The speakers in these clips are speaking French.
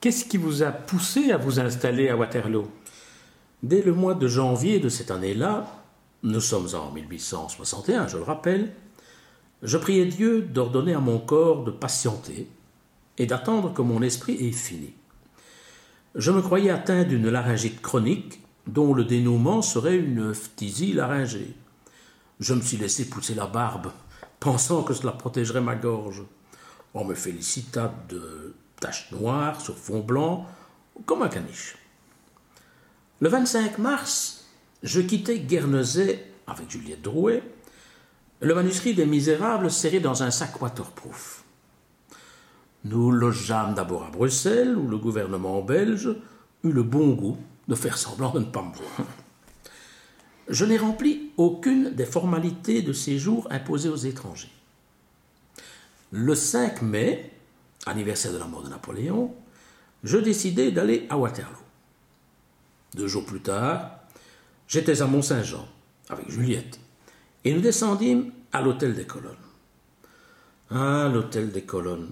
qu'est-ce qui vous a poussé à vous installer à Waterloo? Dès le mois de janvier de cette année-là, nous sommes en 1861, je le rappelle, je priais Dieu d'ordonner à mon corps de patienter et d'attendre que mon esprit ait fini. Je me croyais atteint d'une laryngite chronique dont le dénouement serait une phtisie laryngée. Je me suis laissé pousser la barbe, pensant que cela protégerait ma gorge. On me félicita de taches noires sur fond blanc, comme un caniche. Le 25 mars, je quittai Guernesey avec Juliette Drouet, le manuscrit des Misérables serré dans un sac waterproof. Nous logeâmes d'abord à Bruxelles, où le gouvernement belge eut le bon goût de faire semblant de ne pas me voir. Je n'ai rempli aucune des formalités de séjour imposées aux étrangers. Le 5 mai, anniversaire de la mort de Napoléon, je décidai d'aller à Waterloo. Deux jours plus tard, j'étais à Mont-Saint-Jean avec Juliette et nous descendîmes à l'hôtel des Colonnes. Ah, l'hôtel des Colonnes.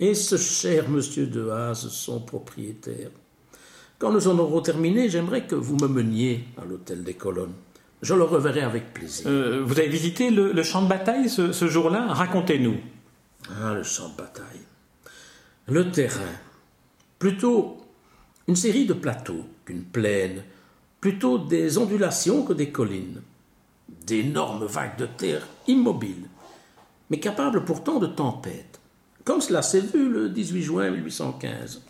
Et ce cher monsieur de Haas, son propriétaire. Quand nous en aurons terminé, j'aimerais que vous me meniez à l'hôtel des Colonnes. Je le reverrai avec plaisir. Euh, vous avez visité le, champ de bataille ce, ce jour-là? Racontez-nous. Ah, le champ de bataille. Le terrain. Plutôt une série de plateaux qu'une plaine. Plutôt des ondulations que des collines. D'énormes vagues de terre immobiles, mais capables pourtant de tempêtes, comme cela s'est vu le 18 juin 1815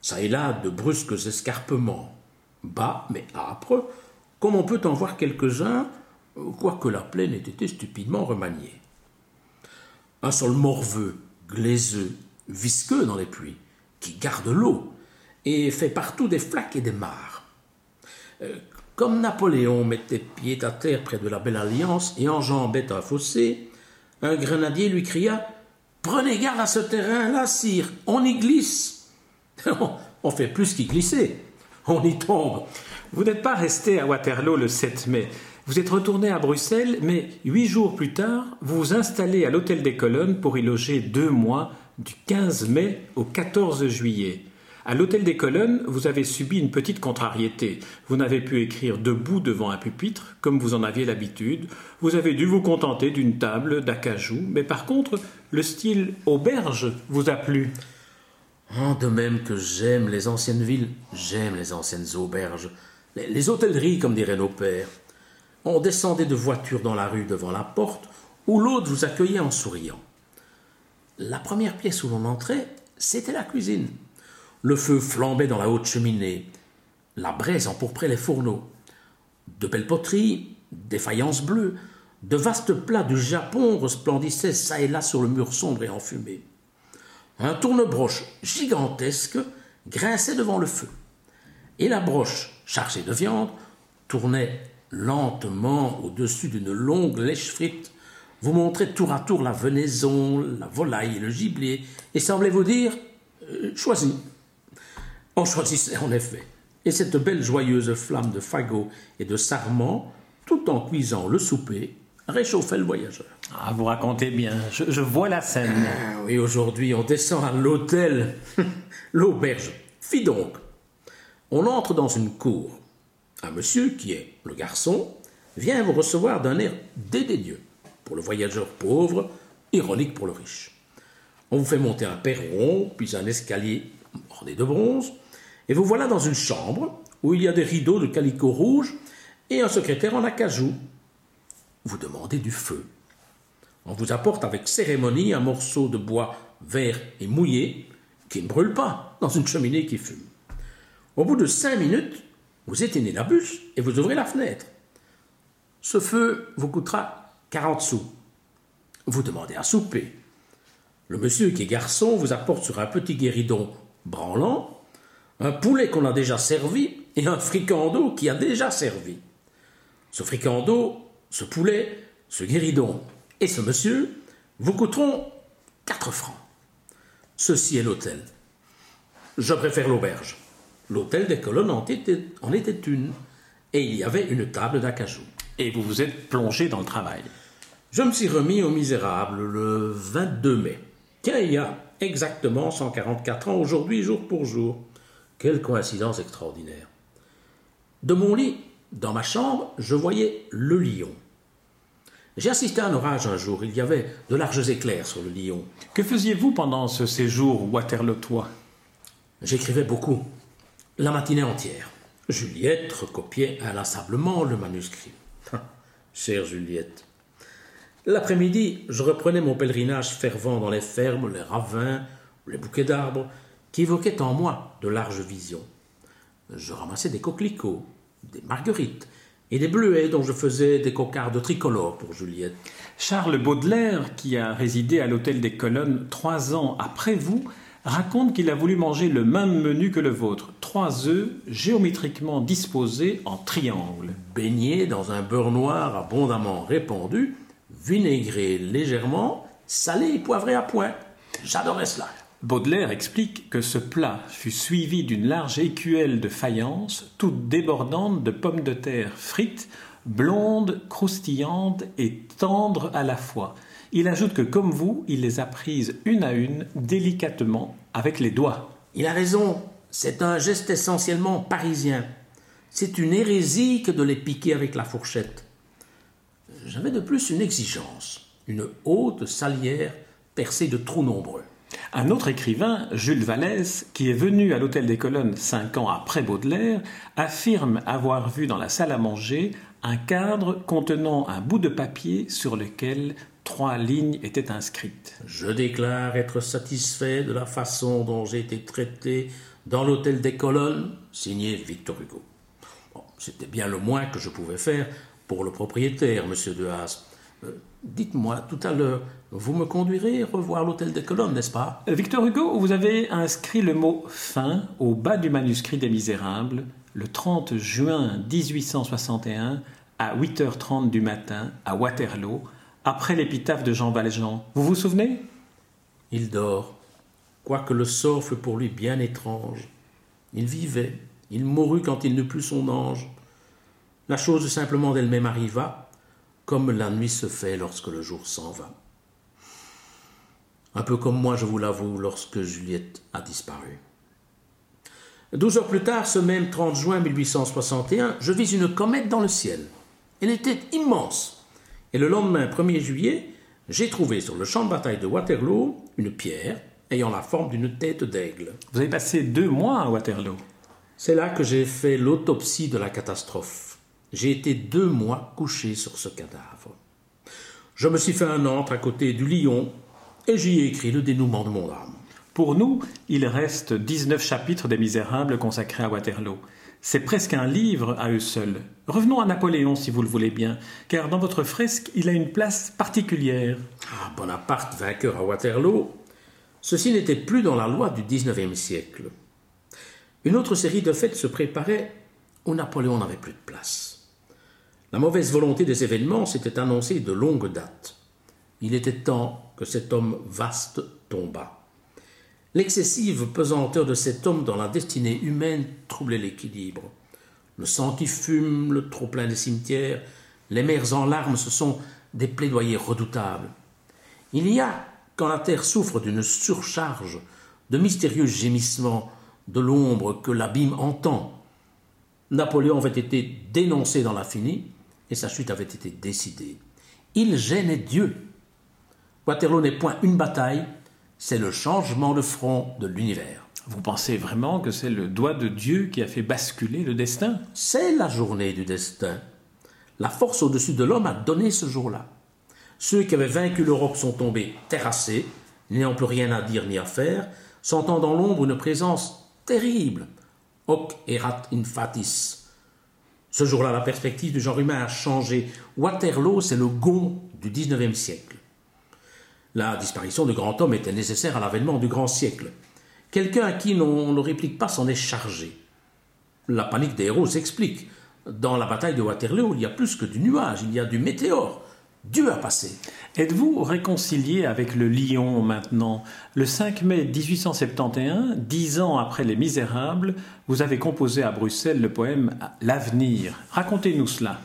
ça et là de brusques escarpements, bas mais âpres, comme on peut en voir quelques-uns, quoique la plaine ait été stupidement remaniée. Un sol morveux, glaiseux, visqueux dans les pluies, qui garde l'eau et fait partout des flaques et des mares. Euh, comme Napoléon mettait pied à terre près de la Belle Alliance et enjambait un fossé, un grenadier lui cria Prenez garde à ce terrain-là, sire, on y glisse. on fait plus qu'y glisser. On y tombe. Vous n'êtes pas resté à Waterloo le 7 mai. Vous êtes retourné à Bruxelles, mais huit jours plus tard, vous vous installez à l'Hôtel des Colonnes pour y loger deux mois, du 15 mai au 14 juillet. À l'Hôtel des Colonnes, vous avez subi une petite contrariété. Vous n'avez pu écrire debout devant un pupitre, comme vous en aviez l'habitude. Vous avez dû vous contenter d'une table d'acajou, mais par contre, le style auberge vous a plu. Oh, de même que j'aime les anciennes villes, j'aime les anciennes auberges, les, hôtelleries, comme dirait nos pères. On descendait de voiture dans la rue devant la porte, où l'autre vous accueillait en souriant. La première pièce où l'on entrait, c'était la cuisine. Le feu flambait dans la haute cheminée. La braise empourprait les fourneaux. De belles poteries, des faïences bleues, de vastes plats du Japon resplendissaient çà et là sur le mur sombre et enfumé. Un tourne-broche gigantesque grinçait devant le feu. Et la broche, chargée de viande, tournait lentement au-dessus d'une longue lèche frite, vous montrait tour à tour la venaison, la volaille et le gibier, et semblait vous dire euh, Choisis. On choisissait en effet. Et cette belle joyeuse flamme de fagot et de sarment, tout en cuisant le souper, réchauffait le voyageur. Ah, vous racontez bien, je, vois la scène. Ah, oui, aujourd'hui, on descend à l'hôtel, l'auberge. Fit donc, on entre dans une cour. Un monsieur, qui est le garçon, vient vous recevoir d'un air dédaigneux pour le voyageur pauvre, ironique pour le riche. On vous fait monter un perron, puis un escalier orné de bronze, et vous voilà dans une chambre où il y a des rideaux de calicot rouge et un secrétaire en acajou vous demandez du feu. On vous apporte avec cérémonie un morceau de bois vert et mouillé qui ne brûle pas dans une cheminée qui fume. Au bout de cinq minutes, vous éteignez la bûche et vous ouvrez la fenêtre. Ce feu vous coûtera 40 sous. Vous demandez à souper. Le monsieur qui est garçon vous apporte sur un petit guéridon branlant un poulet qu'on a déjà servi et un fricando qui a déjà servi. Ce fricando ce poulet, ce guéridon et ce monsieur vous coûteront 4 francs. Ceci est l'hôtel. Je préfère l'auberge. L'hôtel des colonnes en était, en était une, et il y avait une table d'acajou. Et vous vous êtes plongé dans le travail. Je me suis remis au misérable le 22 mai. Tiens, il y a exactement 144 ans aujourd'hui, jour pour jour. Quelle coïncidence extraordinaire. De mon lit, dans ma chambre, je voyais le lion. J'ai assisté à un orage un jour, il y avait de larges éclairs sur le lion. Que faisiez-vous pendant ce séjour waterlotois J'écrivais beaucoup, la matinée entière. Juliette recopiait inlassablement le manuscrit. Chère Juliette. L'après-midi, je reprenais mon pèlerinage fervent dans les fermes, les ravins, les bouquets d'arbres, qui évoquaient en moi de larges visions. Je ramassais des coquelicots, des marguerites et des bleuets dont je faisais des cocardes tricolores pour Juliette. Charles Baudelaire, qui a résidé à l'hôtel des Colonnes trois ans après vous, raconte qu'il a voulu manger le même menu que le vôtre, trois œufs géométriquement disposés en triangle. Baignés dans un beurre noir abondamment répandu, vinaigré légèrement, salé et poivré à point. J'adorais cela. Baudelaire explique que ce plat fut suivi d'une large écuelle de faïence, toute débordante de pommes de terre frites, blondes, croustillantes et tendres à la fois. Il ajoute que, comme vous, il les a prises une à une, délicatement, avec les doigts. Il a raison, c'est un geste essentiellement parisien. C'est une hérésie que de les piquer avec la fourchette. J'avais de plus une exigence, une haute salière percée de trous nombreux. Un autre écrivain, Jules Vallès, qui est venu à l'Hôtel des Colonnes cinq ans après Baudelaire, affirme avoir vu dans la salle à manger un cadre contenant un bout de papier sur lequel trois lignes étaient inscrites. Je déclare être satisfait de la façon dont j'ai été traité dans l'hôtel des colonnes, signé Victor Hugo. C'était bien le moins que je pouvais faire pour le propriétaire, monsieur de Haas. Euh, dites-moi, tout à l'heure, vous me conduirez revoir l'hôtel des colonnes, n'est-ce pas? Euh, Victor Hugo, vous avez inscrit le mot fin au bas du manuscrit des Misérables le 30 juin 1861 à 8h30 du matin à Waterloo après l'épitaphe de Jean Valjean. Vous vous souvenez? Il dort, quoique le sort fût pour lui bien étrange. Il vivait, il mourut quand il n'eut plus son ange. La chose simplement d'elle-même arriva, comme la nuit se fait lorsque le jour s'en va. Un peu comme moi, je vous l'avoue, lorsque Juliette a disparu. Douze heures plus tard, ce même 30 juin 1861, je vis une comète dans le ciel. Elle était immense. Et le lendemain 1er juillet, j'ai trouvé sur le champ de bataille de Waterloo une pierre ayant la forme d'une tête d'aigle. Vous avez passé deux mois à Waterloo? C'est là que j'ai fait l'autopsie de la catastrophe. J'ai été deux mois couché sur ce cadavre. Je me suis fait un antre à côté du lion et j'y ai écrit le dénouement de mon âme. Pour nous, il reste 19 chapitres des Misérables consacrés à Waterloo. C'est presque un livre à eux seuls. Revenons à Napoléon, si vous le voulez bien, car dans votre fresque, il a une place particulière. Ah, Bonaparte, vainqueur à Waterloo, ceci n'était plus dans la loi du XIXe siècle. Une autre série de fêtes se préparait où Napoléon n'avait plus de place. La mauvaise volonté des événements s'était annoncée de longue date. Il était temps que cet homme vaste tombât. L'excessive pesanteur de cet homme dans la destinée humaine troublait l'équilibre. Le sang qui fume, le trop-plein des cimetières, les mers en larmes, ce sont des plaidoyers redoutables. Il y a, quand la terre souffre d'une surcharge, de mystérieux gémissements, de l'ombre que l'abîme entend. Napoléon avait été dénoncé dans l'infini, et sa chute avait été décidée. Il gênait Dieu. Waterloo n'est point une bataille, c'est le changement de front de l'univers. Vous pensez vraiment que c'est le doigt de Dieu qui a fait basculer le destin? C'est la journée du destin. La force au-dessus de l'homme a donné ce jour-là. Ceux qui avaient vaincu l'Europe sont tombés terrassés, n'ayant plus rien à dire ni à faire, sentant dans l'ombre une présence terrible. Hoc erat infatis. Ce jour-là, la perspective du genre humain a changé. Waterloo, c'est le gond du XIXe siècle. La disparition du grand homme était nécessaire à l'avènement du grand siècle. Quelqu'un à qui l'on ne réplique pas s'en est chargé. La panique des héros s'explique. Dans la bataille de Waterloo, il y a plus que du nuage, il y a du météore. Dieu a passé. Êtes-vous réconcilié avec le lion maintenant? Le 5 mai 1871, dix ans après Les Misérables, vous avez composé à Bruxelles le poème L'avenir. Racontez-nous cela.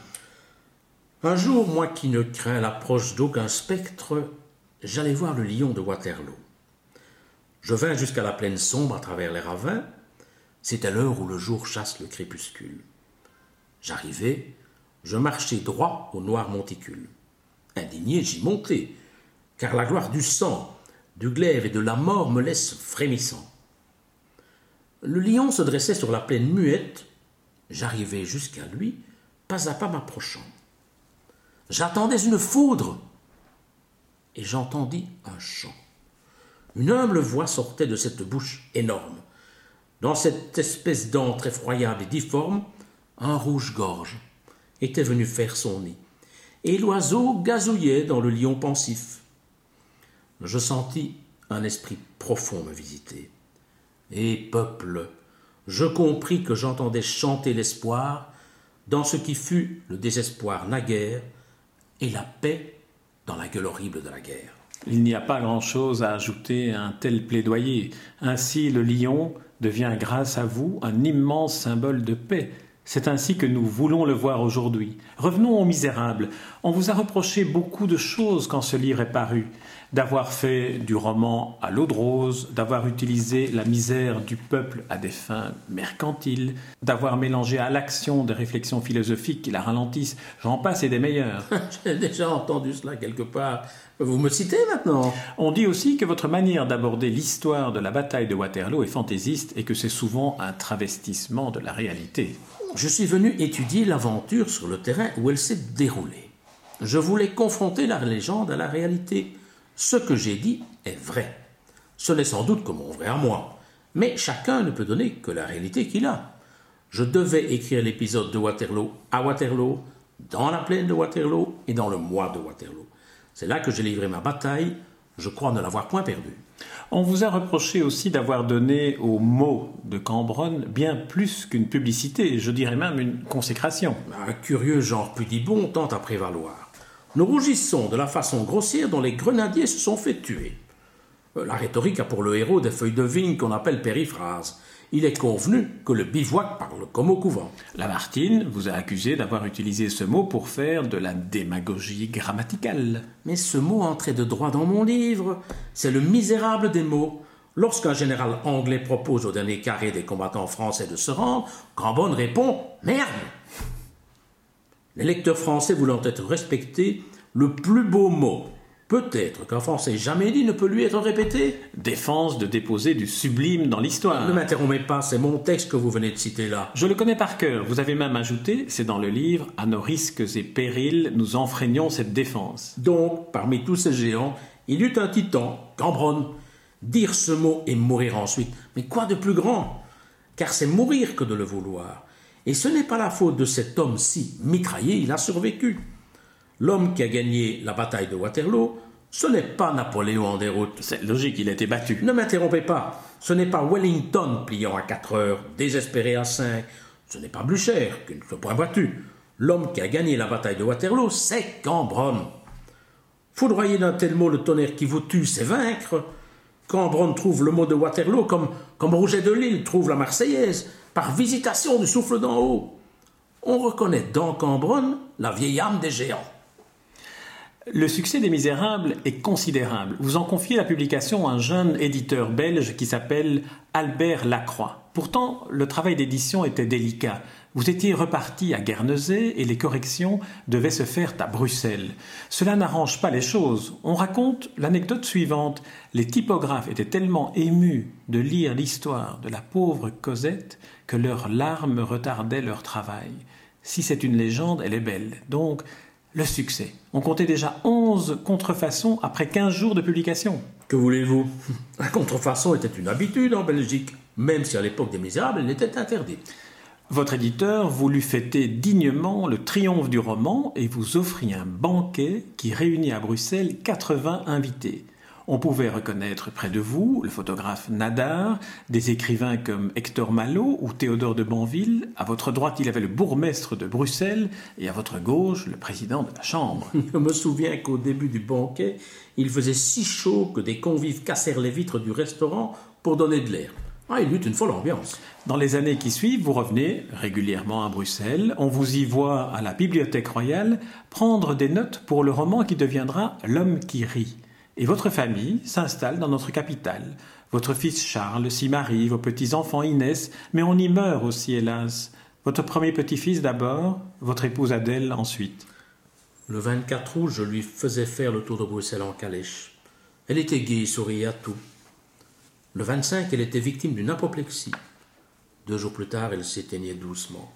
Un jour, moi qui ne crains l'approche d'aucun spectre, j'allais voir le lion de Waterloo. Je vins jusqu'à la plaine sombre à travers les ravins. C'était l'heure où le jour chasse le crépuscule. J'arrivai, je marchai droit au noir monticule. Indigné, j'y montai, car la gloire du sang, du glaive et de la mort me laisse frémissant. Le lion se dressait sur la plaine muette. J'arrivai jusqu'à lui, pas à pas m'approchant. J'attendais une foudre, et j'entendis un chant. Une humble voix sortait de cette bouche énorme. Dans cette espèce d'antre effroyable et difforme, un rouge-gorge était venu faire son nid, et l'oiseau gazouillait dans le lion pensif. Je sentis un esprit profond me visiter. Et peuple, je compris que j'entendais chanter l'espoir dans ce qui fut le désespoir naguère et la paix dans la gueule horrible de la guerre. Il n'y a pas grand-chose à ajouter à un tel plaidoyer. Ainsi, le lion devient, grâce à vous, un immense symbole de paix. C'est ainsi que nous voulons le voir aujourd'hui. Revenons aux misérables. On vous a reproché beaucoup de choses quand ce livre est paru d'avoir fait du roman à l'eau de rose, d'avoir utilisé la misère du peuple à des fins mercantiles, d'avoir mélangé à l'action des réflexions philosophiques qui la ralentissent. J'en passe et des meilleurs. J'ai déjà entendu cela quelque part. Vous me citez maintenant? On dit aussi que votre manière d'aborder l'histoire de la bataille de Waterloo est fantaisiste et que c'est souvent un travestissement de la réalité. Je suis venu étudier l'aventure sur le terrain où elle s'est déroulée. Je voulais confronter la légende à la réalité. Ce que j'ai dit est vrai. Ce n'est sans doute que mon vrai à moi, mais chacun ne peut donner que la réalité qu'il a. Je devais écrire l'épisode de Waterloo à Waterloo, dans la plaine de Waterloo et dans le mois de Waterloo. C'est là que j'ai livré ma bataille, je crois ne l'avoir point perdue. On vous a reproché aussi d'avoir donné aux mots de Cambronne bien plus qu'une publicité, je dirais même une consécration. Un curieux genre pudibond tente à prévaloir. Nous rougissons de la façon grossière dont les grenadiers se sont fait tuer. Euh, la rhétorique a pour le héros des feuilles de vigne qu'on appelle périphrases. Il est convenu que le bivouac parle comme au couvent. Lamartine vous a accusé d'avoir utilisé ce mot pour faire de la démagogie grammaticale. Mais ce mot entrait de droit dans mon livre. C'est le misérable des mots. Lorsqu'un général anglais propose au dernier carré des combattants français de se rendre, Cambonne répond Merde les lecteurs français voulant être respectés, le plus beau mot, peut-être qu'un Français jamais dit, ne peut lui être répété. Défense de déposer du sublime dans l'histoire. Ne m'interrompez pas, c'est mon texte que vous venez de citer là. Je le connais par cœur. Vous avez même ajouté, c'est dans le livre, à nos risques et périls, nous enfreignons cette défense. Donc, parmi tous ces géants, il y eut un titan, Cambronne. Dire ce mot et mourir ensuite. Mais quoi de plus grand? Car c'est mourir que de le vouloir. Et ce n'est pas la faute de cet homme-ci mitraillé, il a survécu. L'homme qui a gagné la bataille de Waterloo, ce n'est pas Napoléon en déroute. C'est logique, il a été battu. Ne m'interrompez pas. Ce n'est pas Wellington pliant à quatre heures, désespéré à cinq. Ce n'est pas Blücher qui ne s'est point battu. L'homme qui a gagné la bataille de Waterloo, c'est Cambronne. Foudroyer d'un tel mot le tonnerre qui vous tue, c'est vaincre. Cambronne trouve le mot de Waterloo comme, comme Rouget de Lille trouve la Marseillaise par visitation du souffle d'en haut. On reconnaît dans Cambronne la vieille âme des géants. Le succès des Misérables est considérable. Vous en confiez la publication à un jeune éditeur belge qui s'appelle Albert Lacroix. Pourtant, le travail d'édition était délicat. Vous étiez reparti à Guernesey et les corrections devaient se faire à Bruxelles. Cela n'arrange pas les choses. On raconte l'anecdote suivante. Les typographes étaient tellement émus de lire l'histoire de la pauvre Cosette que leurs larmes retardaient leur travail. Si c'est une légende, elle est belle. Donc, le succès. On comptait déjà onze contrefaçons après quinze jours de publication. Que voulez-vous? La contrefaçon était une habitude en Belgique, même si à l'époque des Misérables, elle était interdite. Votre éditeur voulut fêter dignement le triomphe du roman et vous offrit un banquet qui réunit à Bruxelles 80 invités. On pouvait reconnaître près de vous le photographe Nadar, des écrivains comme Hector Malot ou Théodore de Banville. À votre droite, il avait le bourgmestre de Bruxelles et à votre gauche, le président de la Chambre. Je me souviens qu'au début du banquet, il faisait si chaud que des convives cassèrent les vitres du restaurant pour donner de l'air. Ah, il eut une folle ambiance. Dans les années qui suivent, vous revenez régulièrement à Bruxelles. On vous y voit à la Bibliothèque royale prendre des notes pour le roman qui deviendra L'homme qui rit. Et votre famille s'installe dans notre capitale. Votre fils Charles s'y marie, vos petits-enfants naissent, mais on y meurt aussi, hélas. Votre premier petit-fils d'abord, votre épouse Adèle ensuite. Le 24 août, je lui faisais faire le tour de Bruxelles en calèche. Elle était gaie, souriait à tout. Le 25, elle était victime d'une apoplexie. Deux jours plus tard, elle s'éteignait doucement.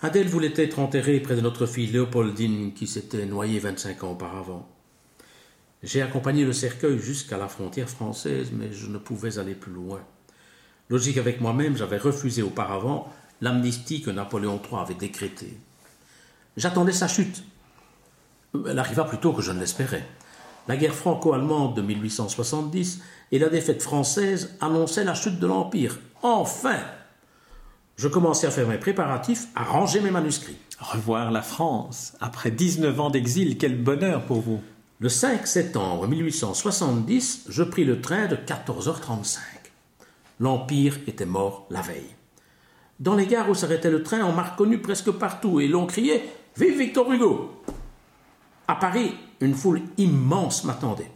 Adèle voulait être enterrée près de notre fille Léopoldine qui s'était noyée 25 ans auparavant. J'ai accompagné le cercueil jusqu'à la frontière française, mais je ne pouvais aller plus loin. Logique avec moi-même, j'avais refusé auparavant l'amnistie que Napoléon III avait décrétée. J'attendais sa chute. Elle arriva plus tôt que je ne l'espérais. La guerre franco-allemande de 1870 et la défaite française annonçaient la chute de l'Empire. Enfin Je commençais à faire mes préparatifs, à ranger mes manuscrits. Revoir la France. Après 19 ans d'exil, quel bonheur pour vous. Le 5 septembre 1870, je pris le train de 14h35. L'Empire était mort la veille. Dans les gares où s'arrêtait le train, on m'a reconnu presque partout et l'on criait Vive Victor Hugo À Paris, une foule immense m'attendait.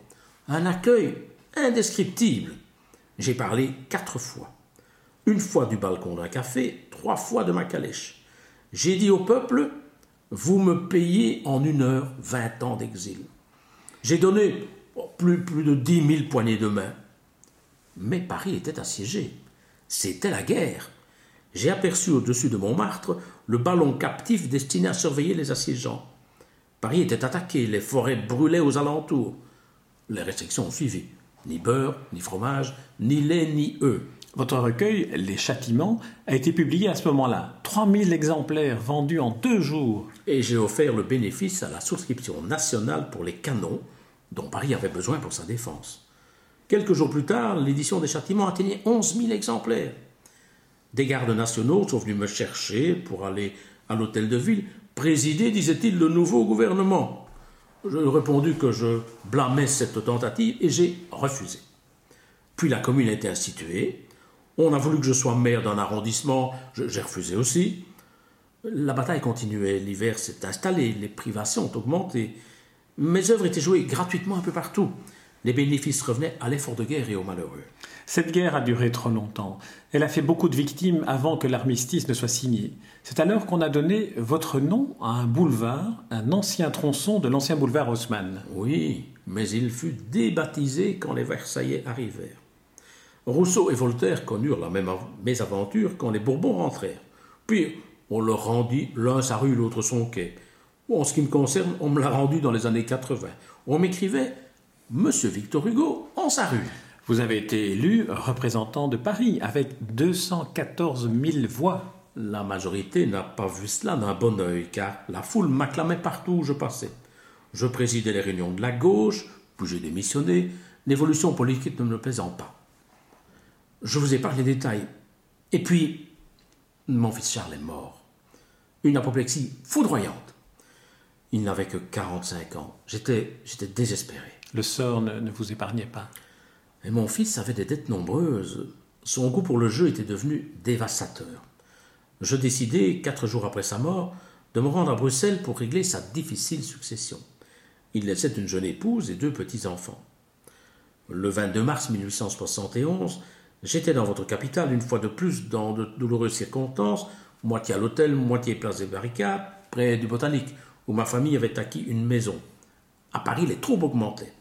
Un accueil indescriptible. J'ai parlé quatre fois. Une fois du balcon d'un café, trois fois de ma calèche. J'ai dit au peuple Vous me payez en une heure vingt ans d'exil. J'ai donné plus, plus de dix mille poignées de main. Mais Paris était assiégé. C'était la guerre j'ai aperçu au-dessus de Montmartre le ballon captif destiné à surveiller les assiégeants. Paris était attaqué, les forêts brûlaient aux alentours. Les restrictions ont suivi. Ni beurre, ni fromage, ni lait, ni œufs. Votre recueil, Les Châtiments, a été publié à ce moment-là. 3000 exemplaires vendus en deux jours. Et j'ai offert le bénéfice à la souscription nationale pour les canons dont Paris avait besoin pour sa défense. Quelques jours plus tard, l'édition des Châtiments atteignait 11 000 exemplaires. Des gardes nationaux sont venus me chercher pour aller à l'hôtel de ville, présider, disait-il, le nouveau gouvernement. Je répondu que je blâmais cette tentative et j'ai refusé. Puis la commune a été instituée. On a voulu que je sois maire d'un arrondissement, j'ai refusé aussi. La bataille continuait, l'hiver s'est installé, les privations ont augmenté. Mes œuvres étaient jouées gratuitement un peu partout. Les bénéfices revenaient à l'effort de guerre et aux malheureux. Cette guerre a duré trop longtemps. Elle a fait beaucoup de victimes avant que l'armistice ne soit signé. C'est alors qu'on a donné votre nom à un boulevard, un ancien tronçon de l'ancien boulevard Haussmann. Oui, mais il fut débaptisé quand les Versaillais arrivèrent. Rousseau et Voltaire connurent la même mésaventure quand les Bourbons rentrèrent. Puis on leur rendit l'un sa rue, l'autre son quai. En ce qui me concerne, on me l'a rendu dans les années 80. On m'écrivait Monsieur Victor Hugo en sa rue. Vous avez été élu représentant de Paris avec 214 000 voix. La majorité n'a pas vu cela d'un bon œil, car la foule m'acclamait partout où je passais. Je présidais les réunions de la gauche, puis j'ai démissionné, l'évolution politique ne me plaisant pas. Je vous ai parlé des détails. Et puis, mon fils Charles est mort. Une apoplexie foudroyante. Il n'avait que 45 ans. J'étais, j'étais désespéré. Le sort ne vous épargnait pas. Et mon fils avait des dettes nombreuses. Son goût pour le jeu était devenu dévastateur. Je décidai, quatre jours après sa mort, de me rendre à Bruxelles pour régler sa difficile succession. Il laissait une jeune épouse et deux petits-enfants. Le 22 mars 1871, j'étais dans votre capitale une fois de plus dans de douloureuses circonstances, moitié à l'hôtel, moitié place des barricades, près du Botanique, où ma famille avait acquis une maison. À Paris, les troubles augmentaient.